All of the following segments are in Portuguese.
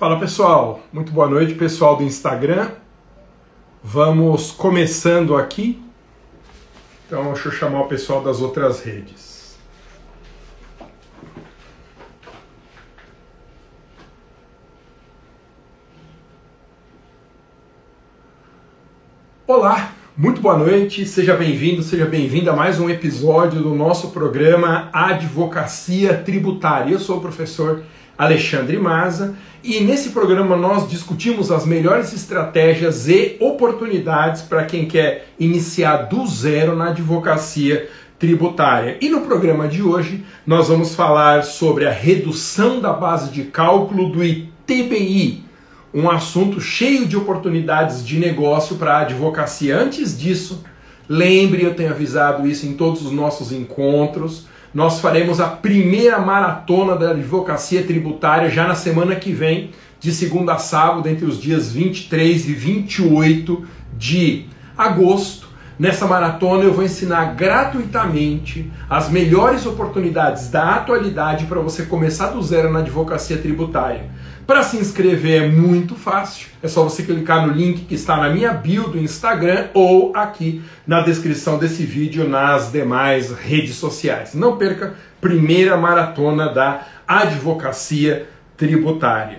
Fala pessoal, muito boa noite pessoal do Instagram. Vamos começando aqui. Então deixa eu chamar o pessoal das outras redes. Olá, muito boa noite, seja bem-vindo, seja bem-vinda a mais um episódio do nosso programa Advocacia Tributária. Eu sou o professor Alexandre Maza e nesse programa nós discutimos as melhores estratégias e oportunidades para quem quer iniciar do zero na advocacia tributária. E no programa de hoje nós vamos falar sobre a redução da base de cálculo do ITBI, um assunto cheio de oportunidades de negócio para a advocacia. Antes disso, lembre, eu tenho avisado isso em todos os nossos encontros nós faremos a primeira maratona da advocacia tributária já na semana que vem, de segunda a sábado, entre os dias 23 e 28 de agosto. Nessa maratona eu vou ensinar gratuitamente as melhores oportunidades da atualidade para você começar do zero na advocacia tributária. Para se inscrever é muito fácil, é só você clicar no link que está na minha bio do Instagram ou aqui na descrição desse vídeo nas demais redes sociais. Não perca primeira maratona da advocacia tributária.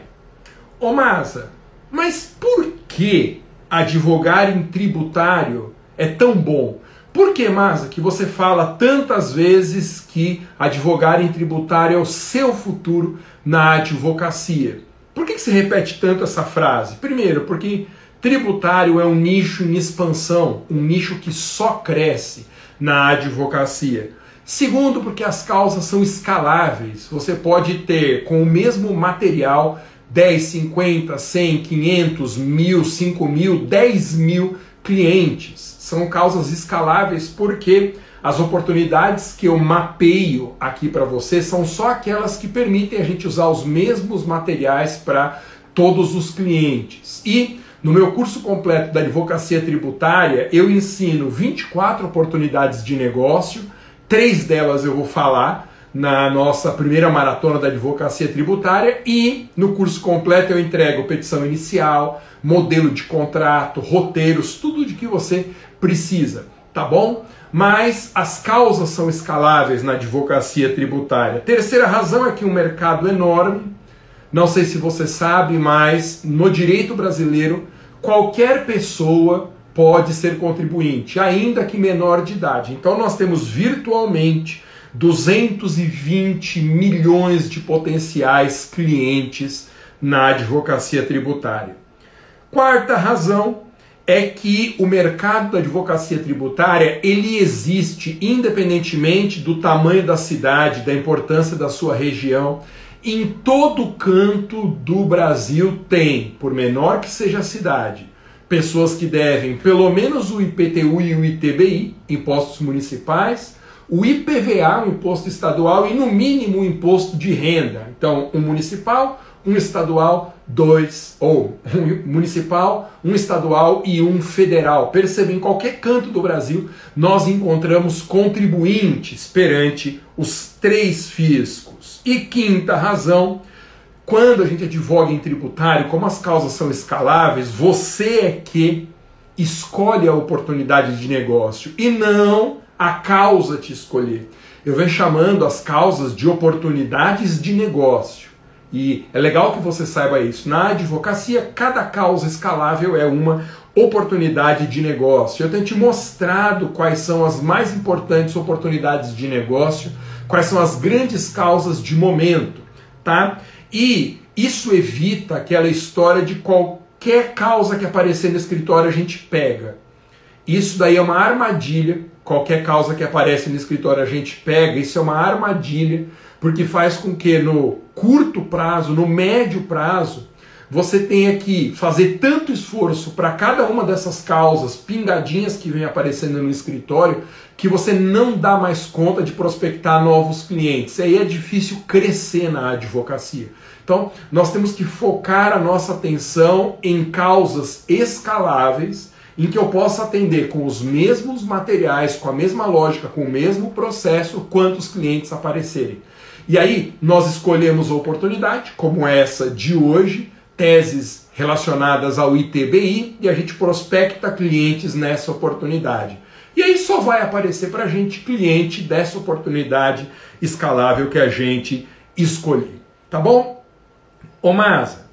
Ô Masa, mas por que advogar em tributário é tão bom? Por que, Masa, que você fala tantas vezes que advogar em tributário é o seu futuro na advocacia? Por que, que se repete tanto essa frase? Primeiro, porque tributário é um nicho em expansão, um nicho que só cresce na advocacia. Segundo, porque as causas são escaláveis. Você pode ter com o mesmo material 10, 50, 100, 500, mil, 5 mil, 10 mil clientes. São causas escaláveis porque as oportunidades que eu mapeio aqui para você são só aquelas que permitem a gente usar os mesmos materiais para todos os clientes. E no meu curso completo da advocacia tributária, eu ensino 24 oportunidades de negócio, três delas eu vou falar na nossa primeira maratona da advocacia tributária e no curso completo eu entrego petição inicial, modelo de contrato, roteiros, tudo de que você precisa, tá bom? Mas as causas são escaláveis na advocacia tributária. Terceira razão é que um mercado enorme, não sei se você sabe, mas no direito brasileiro, qualquer pessoa pode ser contribuinte, ainda que menor de idade. Então nós temos virtualmente 220 milhões de potenciais clientes na advocacia tributária. Quarta razão é que o mercado da advocacia tributária ele existe independentemente do tamanho da cidade, da importância da sua região. Em todo canto do Brasil tem, por menor que seja a cidade, pessoas que devem pelo menos o IPTU e o ITBI, impostos municipais, o IPVA, o imposto estadual, e no mínimo o imposto de renda. Então, um municipal, um estadual, dois, ou um municipal, um estadual e um federal. Perceba, em qualquer canto do Brasil, nós encontramos contribuintes perante os três fiscos. E quinta razão, quando a gente advoga em tributário, como as causas são escaláveis, você é que escolhe a oportunidade de negócio e não a causa te escolher. Eu venho chamando as causas de oportunidades de negócio. E é legal que você saiba isso. Na advocacia, cada causa escalável é uma oportunidade de negócio. Eu tenho te mostrado quais são as mais importantes oportunidades de negócio, quais são as grandes causas de momento, tá? E isso evita aquela história de qualquer causa que aparecer no escritório a gente pega. Isso daí é uma armadilha. Qualquer causa que aparece no escritório a gente pega. Isso é uma armadilha porque faz com que no curto prazo, no médio prazo, você tenha que fazer tanto esforço para cada uma dessas causas pingadinhas que vem aparecendo no escritório que você não dá mais conta de prospectar novos clientes. Aí é difícil crescer na advocacia. Então, nós temos que focar a nossa atenção em causas escaláveis em que eu possa atender com os mesmos materiais, com a mesma lógica, com o mesmo processo, quantos clientes aparecerem. E aí nós escolhemos a oportunidade, como essa de hoje, teses relacionadas ao ITBI e a gente prospecta clientes nessa oportunidade. E aí só vai aparecer para a gente cliente dessa oportunidade escalável que a gente escolher. Tá bom? Ô Masa,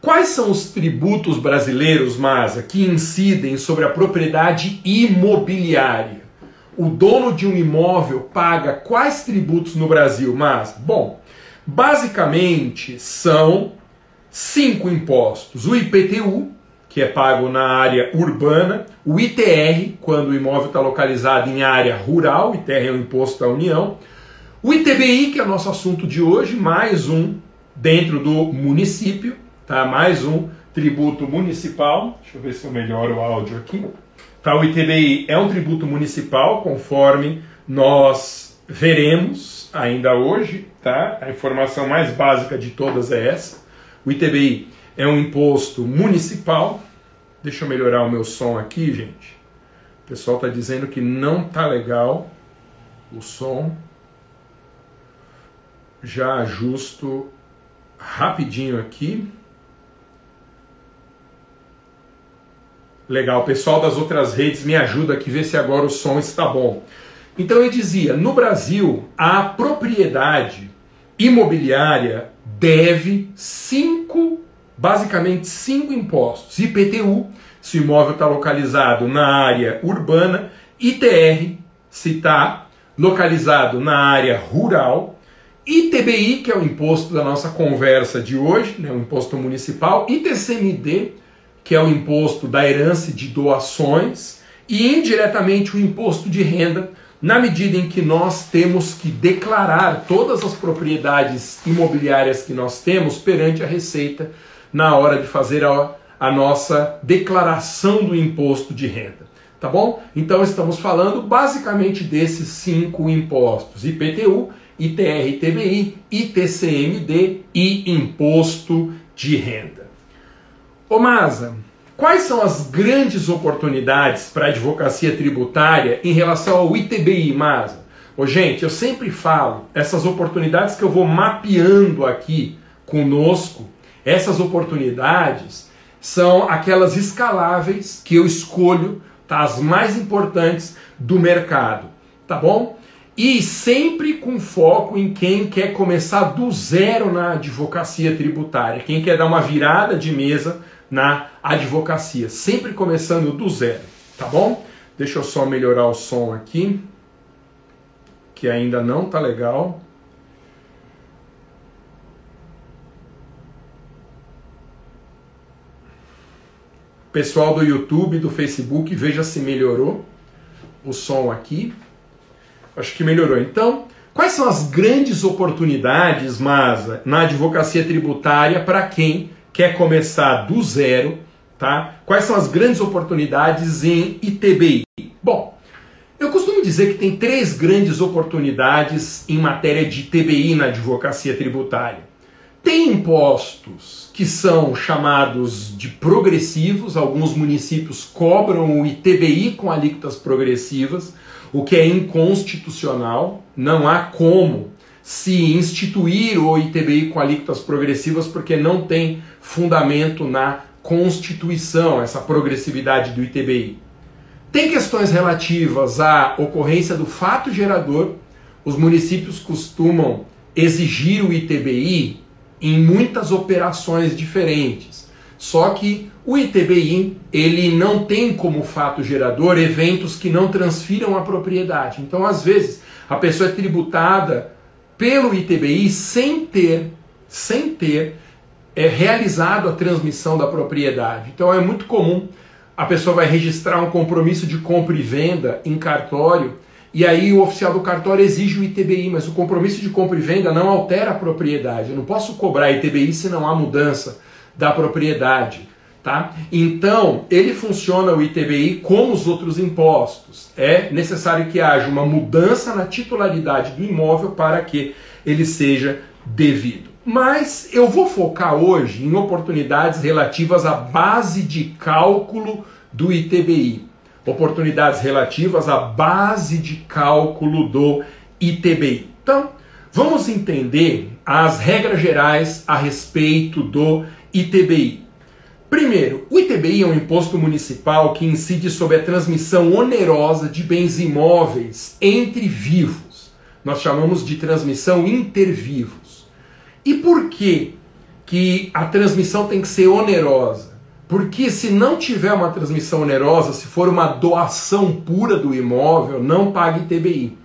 quais são os tributos brasileiros, Masa, que incidem sobre a propriedade imobiliária? O dono de um imóvel paga quais tributos no Brasil, Masa? Bom, basicamente são cinco impostos: o IPTU, que é pago na área urbana, o ITR, quando o imóvel está localizado em área rural, ITR é o imposto da União, o ITBI, que é o nosso assunto de hoje, mais um dentro do município, tá? mais um tributo municipal. Deixa eu ver se eu melhoro o áudio aqui. Tá, o ITBI é um tributo municipal, conforme nós veremos ainda hoje. Tá? A informação mais básica de todas é essa. O ITBI é um imposto municipal. Deixa eu melhorar o meu som aqui, gente. O pessoal está dizendo que não tá legal o som. Já ajusto rapidinho aqui. Legal, pessoal das outras redes me ajuda aqui ver se agora o som está bom. Então eu dizia, no Brasil, a propriedade imobiliária deve cinco, basicamente cinco impostos. IPTU, se o imóvel está localizado na área urbana, ITR, se está localizado na área rural, ITBI, que é o imposto da nossa conversa de hoje, né, o imposto municipal, ITCMD, que é o imposto da herança de doações, e indiretamente o imposto de renda, na medida em que nós temos que declarar todas as propriedades imobiliárias que nós temos perante a Receita na hora de fazer a, a nossa declaração do imposto de renda. Tá bom? Então estamos falando basicamente desses cinco impostos: IPTU, ITR, ITBI, ITCMD e Imposto de Renda. Ô Masa, quais são as grandes oportunidades para a advocacia tributária em relação ao ITBI, Masa? Ô gente, eu sempre falo, essas oportunidades que eu vou mapeando aqui conosco, essas oportunidades são aquelas escaláveis que eu escolho, tá, as mais importantes do mercado, tá bom? E sempre com foco em quem quer começar do zero na advocacia tributária, quem quer dar uma virada de mesa na advocacia, sempre começando do zero, tá bom? Deixa eu só melhorar o som aqui, que ainda não tá legal. Pessoal do YouTube, do Facebook, veja se melhorou o som aqui. Acho que melhorou. Então, quais são as grandes oportunidades, Masa, na advocacia tributária para quem quer começar do zero, tá? Quais são as grandes oportunidades em ITBI? Bom, eu costumo dizer que tem três grandes oportunidades em matéria de ITBI na advocacia tributária. Tem impostos que são chamados de progressivos, alguns municípios cobram o ITBI com alíquotas progressivas o que é inconstitucional. Não há como se instituir o ITBI com alíquotas progressivas porque não tem fundamento na Constituição essa progressividade do ITBI. Tem questões relativas à ocorrência do fato gerador. Os municípios costumam exigir o ITBI em muitas operações diferentes. Só que o ITBI, ele não tem como fato gerador eventos que não transfiram a propriedade. Então, às vezes, a pessoa é tributada pelo ITBI sem ter, sem ter é, realizado a transmissão da propriedade. Então, é muito comum a pessoa vai registrar um compromisso de compra e venda em cartório e aí o oficial do cartório exige o ITBI, mas o compromisso de compra e venda não altera a propriedade. Eu não posso cobrar ITBI se não há mudança da propriedade. Tá? Então, ele funciona o ITBI como os outros impostos. É necessário que haja uma mudança na titularidade do imóvel para que ele seja devido. Mas eu vou focar hoje em oportunidades relativas à base de cálculo do ITBI. Oportunidades relativas à base de cálculo do ITBI. Então, vamos entender as regras gerais a respeito do ITBI? Primeiro, o ITBI é um imposto municipal que incide sobre a transmissão onerosa de bens imóveis entre vivos. Nós chamamos de transmissão intervivos. E por que, que a transmissão tem que ser onerosa? Porque se não tiver uma transmissão onerosa, se for uma doação pura do imóvel, não paga ITBI.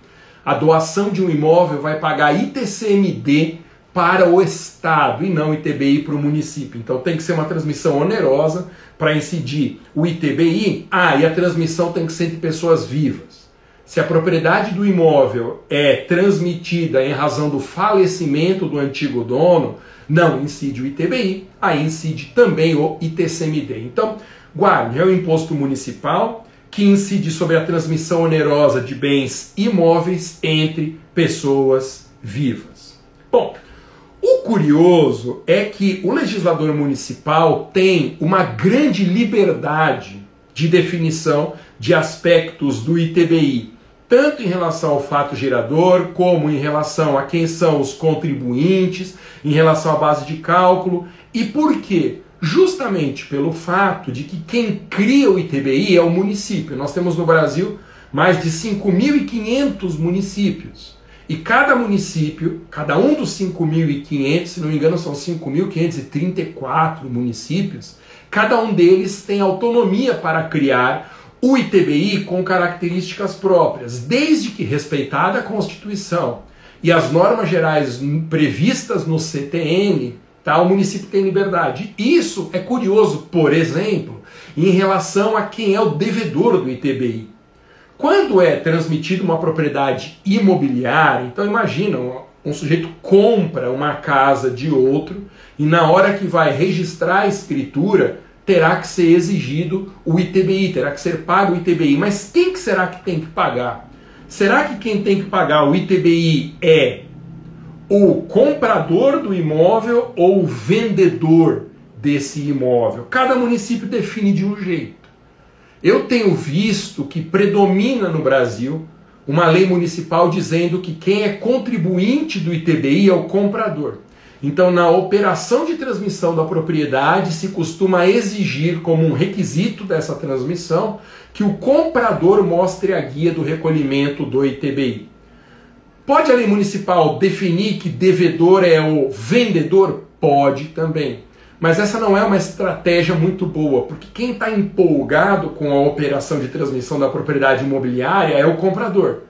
A doação de um imóvel vai pagar ITCMD para o Estado e não ITBI para o município. Então tem que ser uma transmissão onerosa para incidir o ITBI. Ah, e a transmissão tem que ser entre pessoas vivas. Se a propriedade do imóvel é transmitida em razão do falecimento do antigo dono, não incide o ITBI, aí incide também o ITCMD. Então, guarde, é o imposto municipal que incide sobre a transmissão onerosa de bens imóveis entre pessoas vivas. Curioso é que o legislador municipal tem uma grande liberdade de definição de aspectos do ITBI, tanto em relação ao fato gerador, como em relação a quem são os contribuintes, em relação à base de cálculo. E por quê? Justamente pelo fato de que quem cria o ITBI é o município. Nós temos no Brasil mais de 5.500 municípios. E cada município, cada um dos 5.500, se não me engano são 5.534 municípios, cada um deles tem autonomia para criar o ITBI com características próprias, desde que respeitada a Constituição e as normas gerais previstas no CTN, tá? o município tem liberdade. Isso é curioso, por exemplo, em relação a quem é o devedor do ITBI. Quando é transmitida uma propriedade imobiliária, então imagina, um, sujeito compra uma casa de outro e na hora que vai registrar a escritura, terá que ser exigido o ITBI, terá que ser pago o ITBI. Mas quem que será que tem que pagar? Será que quem tem que pagar o ITBI é o comprador do imóvel ou o vendedor desse imóvel? Cada município define de um jeito. Eu tenho visto que predomina no Brasil uma lei municipal dizendo que quem é contribuinte do ITBI é o comprador. Então, na operação de transmissão da propriedade, se costuma exigir como um requisito dessa transmissão que o comprador mostre a guia do recolhimento do ITBI. Pode a lei municipal definir que devedor é o vendedor? Pode também. Mas essa não é uma estratégia muito boa, porque quem está empolgado com a operação de transmissão da propriedade imobiliária é o comprador.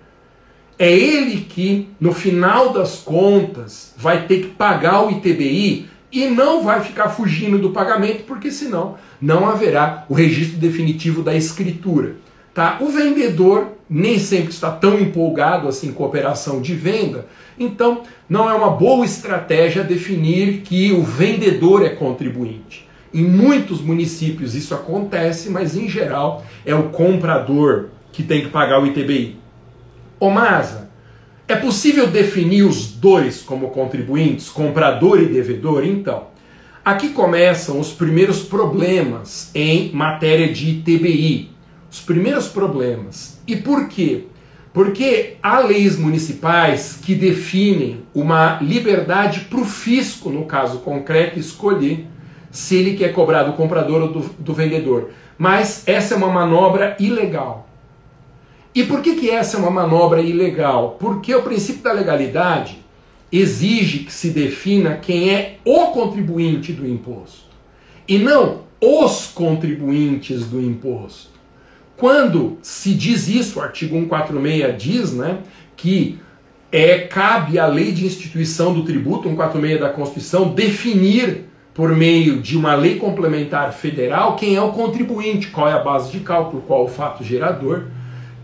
É ele que, no final das contas, vai ter que pagar o ITBI e não vai ficar fugindo do pagamento, porque senão não haverá o registro definitivo da escritura. Tá? O vendedor nem sempre está tão empolgado assim com a operação de venda, então não é uma boa estratégia definir que o vendedor é contribuinte. Em muitos municípios isso acontece, mas em geral é o comprador que tem que pagar o ITBI. Ô Masa, é possível definir os dois como contribuintes, comprador e devedor? Então, aqui começam os primeiros problemas em matéria de ITBI, os primeiros problemas. E por quê? Porque há leis municipais que definem uma liberdade para o fisco, no caso concreto, escolher se ele quer cobrar do comprador ou do, do vendedor. Mas essa é uma manobra ilegal. E por que, que essa é uma manobra ilegal? Porque o princípio da legalidade exige que se defina quem é o contribuinte do imposto e não os contribuintes do imposto. Quando se diz isso, o artigo 146 diz né, que é, cabe à lei de instituição do tributo, 146 da Constituição, definir por meio de uma lei complementar federal quem é o contribuinte, qual é a base de cálculo, qual o fato gerador.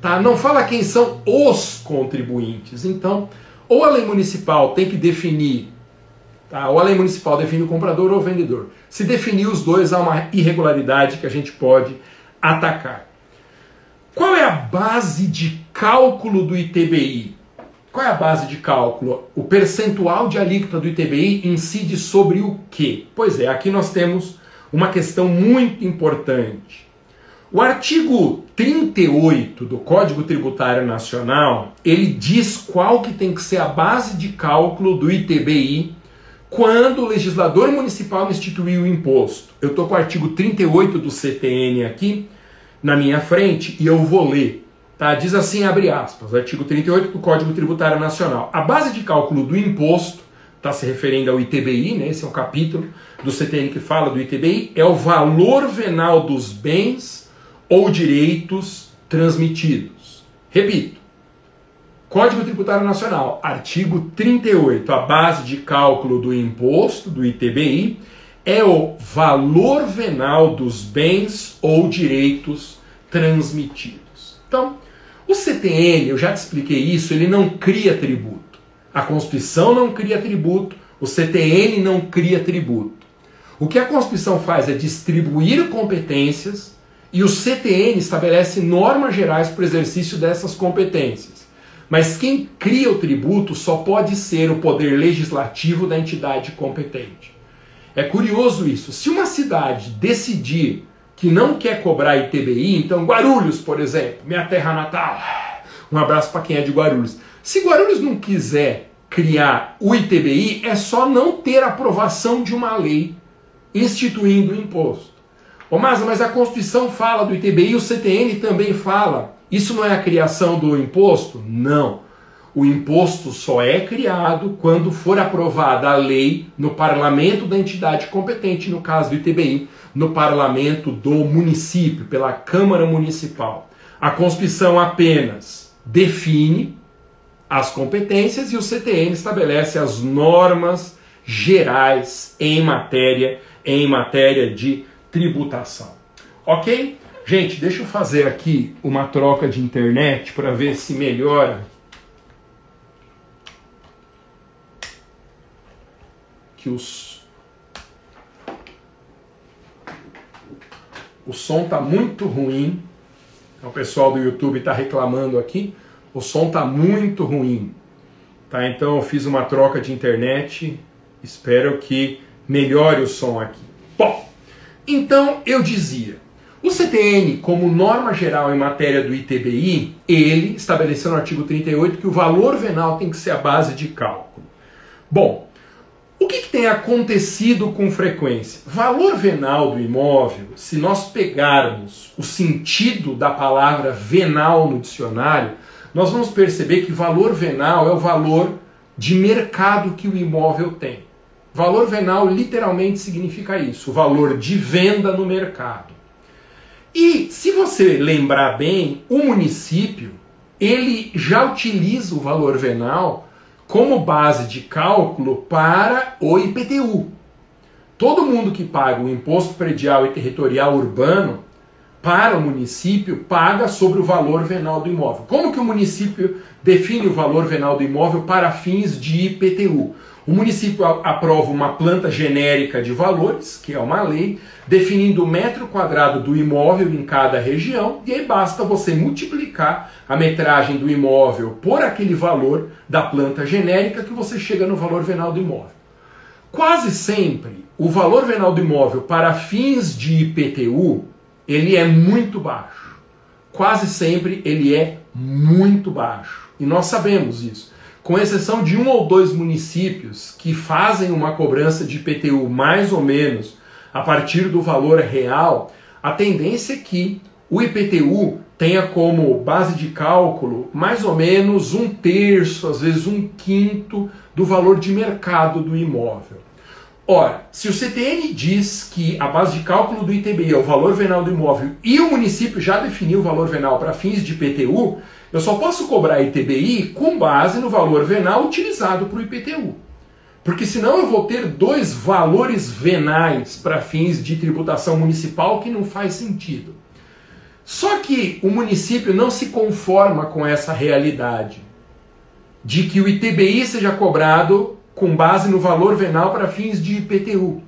Tá? Não fala quem são os contribuintes. Então, ou a lei municipal tem que definir, tá? ou a lei municipal define o comprador ou o vendedor. Se definir os dois, há uma irregularidade que a gente pode atacar. Base de cálculo do ITBI? Qual é a base de cálculo? O percentual de alíquota do ITBI incide sobre o quê? Pois é, aqui nós temos uma questão muito importante. O artigo 38 do Código Tributário Nacional, ele diz qual que tem que ser a base de cálculo do ITBI quando o legislador municipal instituiu o imposto. Eu estou com o artigo 38 do CTN aqui na minha frente e eu vou ler. Tá? Diz assim, abre aspas, artigo 38 do Código Tributário Nacional. A base de cálculo do imposto, está se referindo ao ITBI, né? esse é um capítulo do CTN que fala do ITBI, é o valor venal dos bens ou direitos transmitidos. Repito, Código Tributário Nacional, artigo 38, a base de cálculo do imposto, do ITBI, é o valor venal dos bens ou direitos transmitidos. Então, o CTN, eu já te expliquei isso, ele não cria tributo. A Constituição não cria tributo, o CTN não cria tributo. O que a Constituição faz é distribuir competências e o CTN estabelece normas gerais para o exercício dessas competências. Mas quem cria o tributo só pode ser o poder legislativo da entidade competente. É curioso isso. Se uma cidade decidir que não quer cobrar ITBI, então Guarulhos, por exemplo, minha terra natal, um abraço para quem é de Guarulhos. Se Guarulhos não quiser criar o ITBI, é só não ter aprovação de uma lei instituindo o imposto. Ô Masa, mas a Constituição fala do ITBI, o CTN também fala. Isso não é a criação do imposto? Não. O imposto só é criado quando for aprovada a lei no parlamento da entidade competente, no caso do ITBI, no parlamento do município, pela Câmara Municipal. A Constituição apenas define as competências e o CTN estabelece as normas gerais em matéria em matéria de tributação. OK? Gente, deixa eu fazer aqui uma troca de internet para ver se melhora que os o som tá muito ruim. O pessoal do YouTube está reclamando aqui. O som tá muito ruim. Tá? Então eu fiz uma troca de internet. Espero que melhore o som aqui. Bom, então eu dizia, o CTN, como norma geral em matéria do ITBI, ele estabeleceu no artigo 38 que o valor venal tem que ser a base de cálculo. Bom, o que, que, tem acontecido com frequência? Valor venal do imóvel, se nós pegarmos o sentido da palavra venal no dicionário, nós vamos perceber que valor venal é o valor de mercado que o imóvel tem. Valor venal literalmente significa isso, o valor de venda no mercado. E se você lembrar bem, o município ele já utiliza o valor venal como base de cálculo para o IPTU. Todo mundo que paga o imposto predial e territorial urbano para o município paga sobre o valor venal do imóvel. Como que o município define o valor venal do imóvel para fins de IPTU? O município aprova uma planta genérica de valores, que é uma lei, definindo o metro quadrado do imóvel em cada região, e aí basta você multiplicar a metragem do imóvel por aquele valor da planta genérica que você chega no valor venal do imóvel. Quase sempre, o valor venal do imóvel para fins de IPTU, ele é muito baixo. Quase sempre ele é muito baixo. E nós sabemos isso com exceção de um ou dois municípios que fazem uma cobrança de IPTU mais ou menos a partir do valor real, a tendência é que o IPTU tenha como base de cálculo mais ou menos um terço, às vezes um quinto do valor de mercado do imóvel. Ora, se o CTN diz que a base de cálculo do ITBI é o valor venal do imóvel e o município já definiu o valor venal para fins de IPTU, eu só posso cobrar ITBI com base no valor venal utilizado para o IPTU. Porque senão eu vou ter dois valores venais para fins de tributação municipal que não faz sentido. Só que o município não se conforma com essa realidade de que o ITBI seja cobrado com base no valor venal para fins de IPTU. O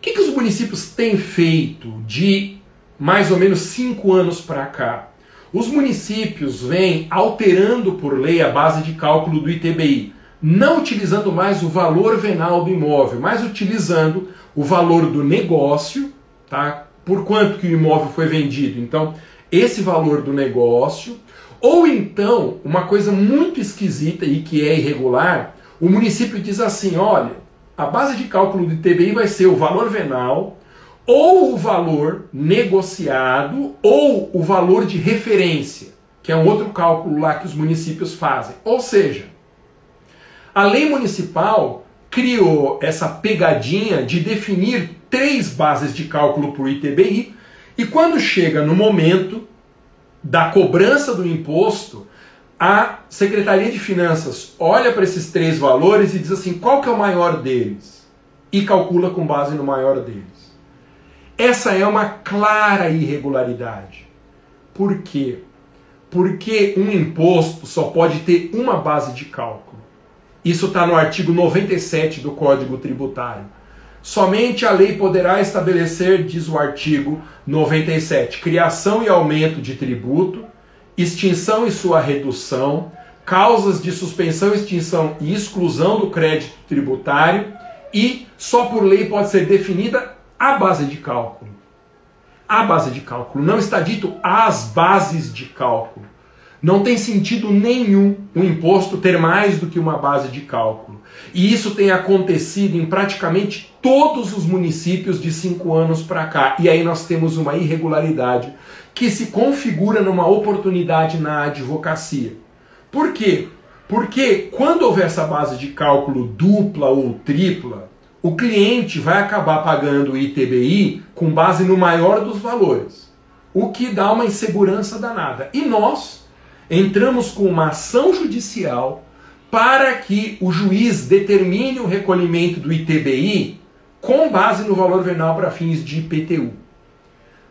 que, que os municípios têm feito de mais ou menos cinco anos para cá? Os municípios vêm alterando por lei a base de cálculo do ITBI, não utilizando mais o valor venal do imóvel, mas utilizando o valor do negócio, tá? Por quanto que o imóvel foi vendido. Então, esse valor do negócio, ou então, uma coisa muito esquisita e que é irregular, o município diz assim: olha, a base de cálculo do ITBI vai ser o valor venal, ou o valor negociado, ou o valor de referência, que é um outro cálculo lá que os municípios fazem. Ou seja, a lei municipal criou essa pegadinha de definir três bases de cálculo para o ITBI, e quando chega no momento da cobrança do imposto, a Secretaria de Finanças olha para esses três valores e diz assim: qual que é o maior deles? E calcula com base no maior deles. Essa é uma clara irregularidade. Por quê? Porque um imposto só pode ter uma base de cálculo. Isso está no artigo 97 do Código Tributário. Somente a lei poderá estabelecer, diz o artigo 97, criação e aumento de tributo, extinção e sua redução, causas de suspensão, extinção e exclusão do crédito tributário e só por lei pode ser definida a base de cálculo. A base de cálculo. Não está dito as bases de cálculo. Não tem sentido nenhum o imposto ter mais do que uma base de cálculo. E isso tem acontecido em praticamente todos os municípios de cinco anos para cá. E aí nós temos uma irregularidade que se configura numa oportunidade na advocacia. Por quê? Porque quando houver essa base de cálculo dupla ou tripla, o cliente vai acabar pagando o ITBI com base no maior dos valores, o que dá uma insegurança danada. E nós entramos com uma ação judicial para que o juiz determine o recolhimento do ITBI com base no valor venal para fins de IPTU.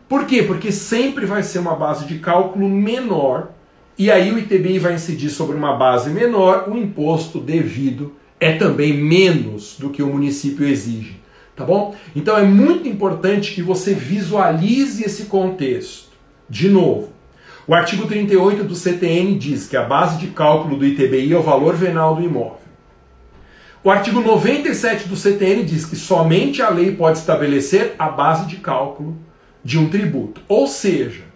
Por quê? Porque sempre vai ser uma base de cálculo menor e aí o ITBI vai incidir sobre uma base menor, o imposto devido é também menos do que o município exige, tá bom? Então é muito importante que você visualize esse contexto. De novo, o artigo 38 do CTN diz que a base de cálculo do ITBI é o valor venal do imóvel. O artigo 97 do CTN diz que somente a lei pode estabelecer a base de cálculo de um tributo. Ou seja,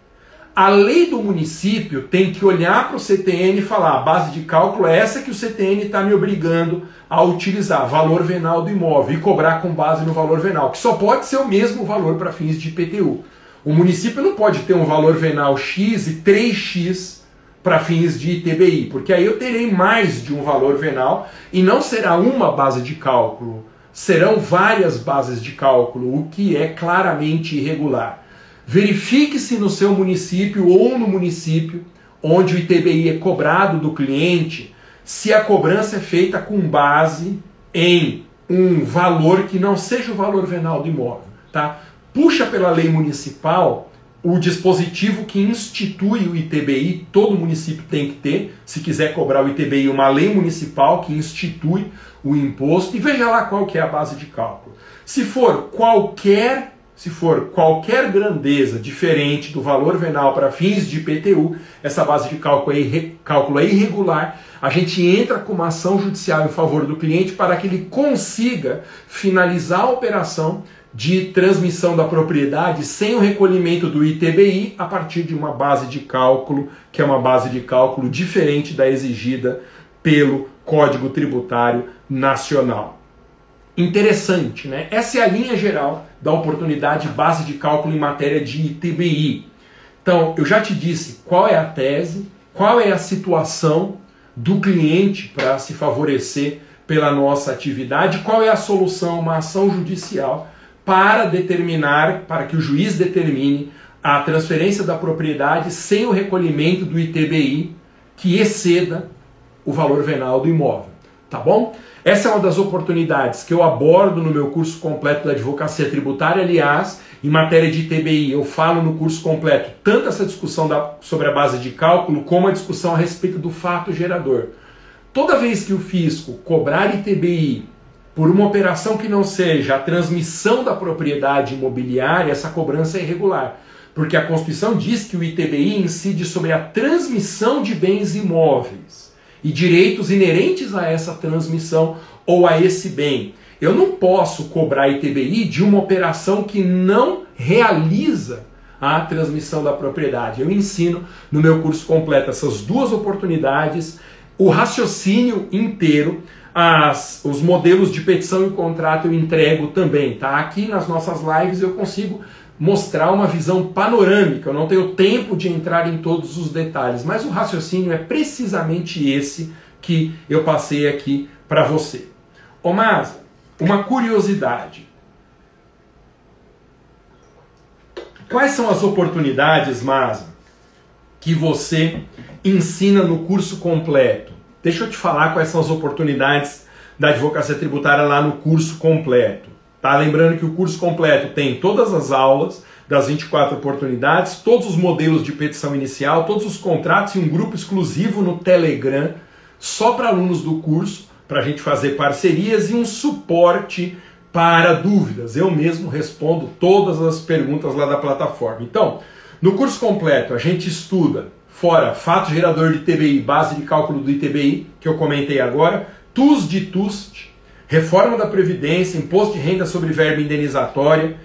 a lei do município tem que olhar para o CTN e falar: a base de cálculo é essa que o CTN está me obrigando a utilizar, valor venal do imóvel, e cobrar com base no valor venal, que só pode ser o mesmo valor para fins de IPTU. O município não pode ter um valor venal X e 3X para fins de ITBI, porque aí eu terei mais de um valor venal e não será uma base de cálculo, serão várias bases de cálculo, o que é claramente irregular. Verifique se no seu município ou no município onde o ITBI é cobrado do cliente, se a cobrança é feita com base em um valor que não seja o valor venal do imóvel, tá? puxa pela lei municipal o dispositivo que institui o ITBI, todo município tem que ter, se quiser cobrar o ITBI, uma lei municipal que institui o imposto e veja lá qual que é a base de cálculo. Se for qualquer, se for qualquer grandeza diferente do valor venal para fins de IPTU, essa base de cálculo é, cálculo é irregular, a gente entra com uma ação judicial em favor do cliente para que ele consiga finalizar a operação de transmissão da propriedade sem o recolhimento do ITBI a partir de uma base de cálculo, que é uma base de cálculo diferente da exigida pelo Código Tributário Nacional. Interessante, né? Essa é a linha geral da oportunidade base de cálculo em matéria de ITBI. Então, eu já te disse qual é a tese, qual é a situação do cliente para se favorecer pela nossa atividade, qual é a solução, uma ação judicial para determinar, para que o juiz determine a transferência da propriedade sem o recolhimento do ITBI que exceda o valor venal do imóvel. Tá bom? Essa é uma das oportunidades que eu abordo no meu curso completo da advocacia tributária. Aliás, em matéria de ITBI, eu falo no curso completo tanto essa discussão da, sobre a base de cálculo, como a discussão a respeito do fato gerador. Toda vez que o fisco cobrar ITBI por uma operação que não seja a transmissão da propriedade imobiliária, essa cobrança é irregular. Porque a Constituição diz que o ITBI incide sobre a transmissão de bens imóveis e direitos inerentes a essa transmissão ou a esse bem. Eu não posso cobrar ITBI de uma operação que não realiza a transmissão da propriedade. Eu ensino no meu curso completo essas duas oportunidades, o raciocínio inteiro as, os modelos de petição e contrato eu entrego também, tá? Aqui nas nossas lives eu consigo mostrar uma visão panorâmica, eu não tenho tempo de entrar em todos os detalhes, mas o raciocínio é precisamente esse que eu passei aqui para você. Ô Masa, uma curiosidade. Quais são as oportunidades, Masa, que você ensina no curso completo? Deixa eu te falar quais são as oportunidades da advocacia tributária lá no curso completo. Tá? Lembrando que o curso completo tem todas as aulas das 24 oportunidades, todos os modelos de petição inicial, todos os contratos e um grupo exclusivo no Telegram só para alunos do curso, para a gente fazer parcerias e um suporte para dúvidas. Eu mesmo respondo todas as perguntas lá da plataforma. Então, no curso completo a gente estuda fora fato gerador de TBI, base de cálculo do ITBI, que eu comentei agora, TUS de TUST, reforma da Previdência, imposto de renda sobre verba indenizatória,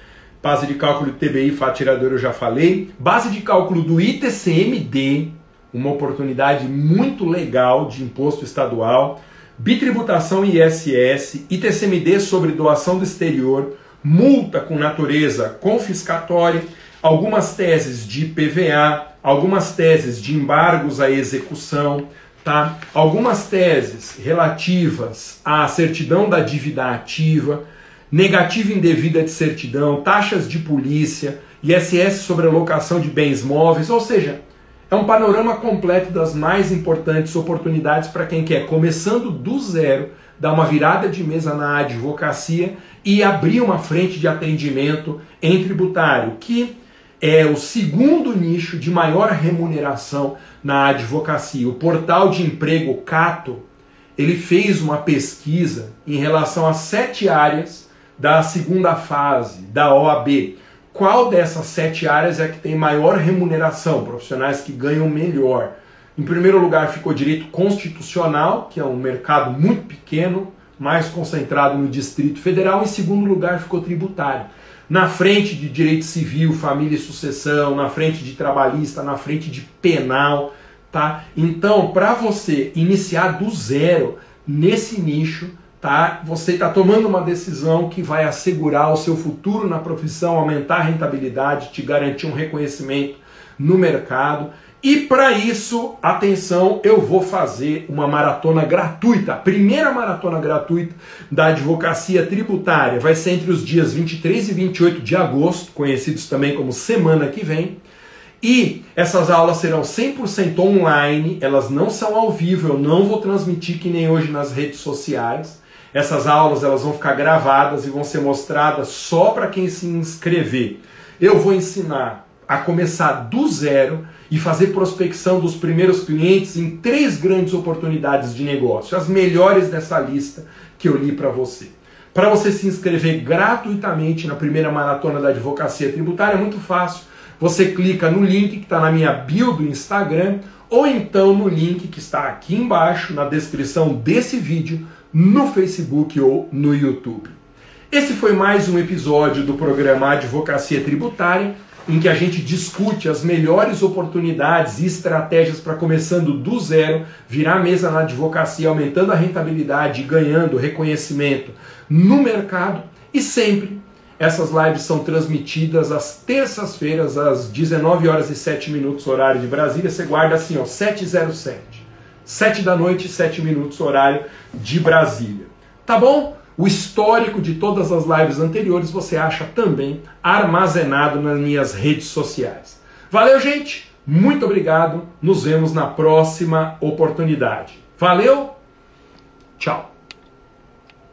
base de cálculo do TBI, fato gerador eu já falei, base de cálculo do ITCMD, uma oportunidade muito legal de imposto estadual, bitributação ISS, ITCMD sobre doação do exterior, multa com natureza confiscatória, algumas teses de PVA, algumas teses de embargos à execução, tá? algumas teses relativas à certidão da dívida ativa, negativa indevida de certidão, taxas de polícia, ISS sobre alocação de bens móveis, ou seja, é um panorama completo das mais importantes oportunidades para quem quer, começando do zero, dar uma virada de mesa na advocacia e abrir uma frente de atendimento em tributário, que é o segundo nicho de maior remuneração na advocacia. O portal de emprego Cato, ele fez uma pesquisa em relação a sete áreas da segunda fase da OAB. Qual dessas sete áreas é que tem maior remuneração, profissionais que ganham melhor? Em primeiro lugar ficou direito constitucional, que é um mercado muito pequeno, mais concentrado no Distrito Federal. Em segundo lugar ficou tributário na frente de direito civil, família e sucessão, na frente de trabalhista, na frente de penal, tá? Então, para você iniciar do zero nesse nicho, tá? Você está tomando uma decisão que vai assegurar o seu futuro na profissão, aumentar a rentabilidade, te garantir um reconhecimento no mercado e para isso, atenção, eu vou fazer uma maratona gratuita, a primeira maratona gratuita da advocacia tributária. Vai ser entre os dias 23 e 28 de agosto, conhecidos também como semana que vem. E essas aulas serão 100% online, elas não são ao vivo, eu não vou transmitir que nem hoje nas redes sociais. Essas aulas elas vão ficar gravadas e vão ser mostradas só para quem se inscrever. Eu vou ensinar a começar do zero e fazer prospecção dos primeiros clientes em três grandes oportunidades de negócio, as melhores dessa lista que eu li para você. Para você se inscrever gratuitamente na primeira maratona da advocacia tributária é muito fácil. Você clica no link que está na minha bio do Instagram ou então no link que está aqui embaixo na descrição desse vídeo no Facebook ou no YouTube. Esse foi mais um episódio do programa Advocacia Tributária em que a gente discute as melhores oportunidades e estratégias para começando do zero, virar mesa na advocacia, aumentando a rentabilidade e ganhando reconhecimento no mercado. E sempre essas lives são transmitidas às terças-feiras, às 19 horas e 7 minutos, horário de Brasília. Você guarda assim, ó, 707. 7 da noite, 7 minutos, horário de Brasília. Tá bom? O histórico de todas as lives anteriores você acha também armazenado nas minhas redes sociais. Valeu, gente! Muito obrigado. Nos vemos na próxima oportunidade. Valeu! Tchau!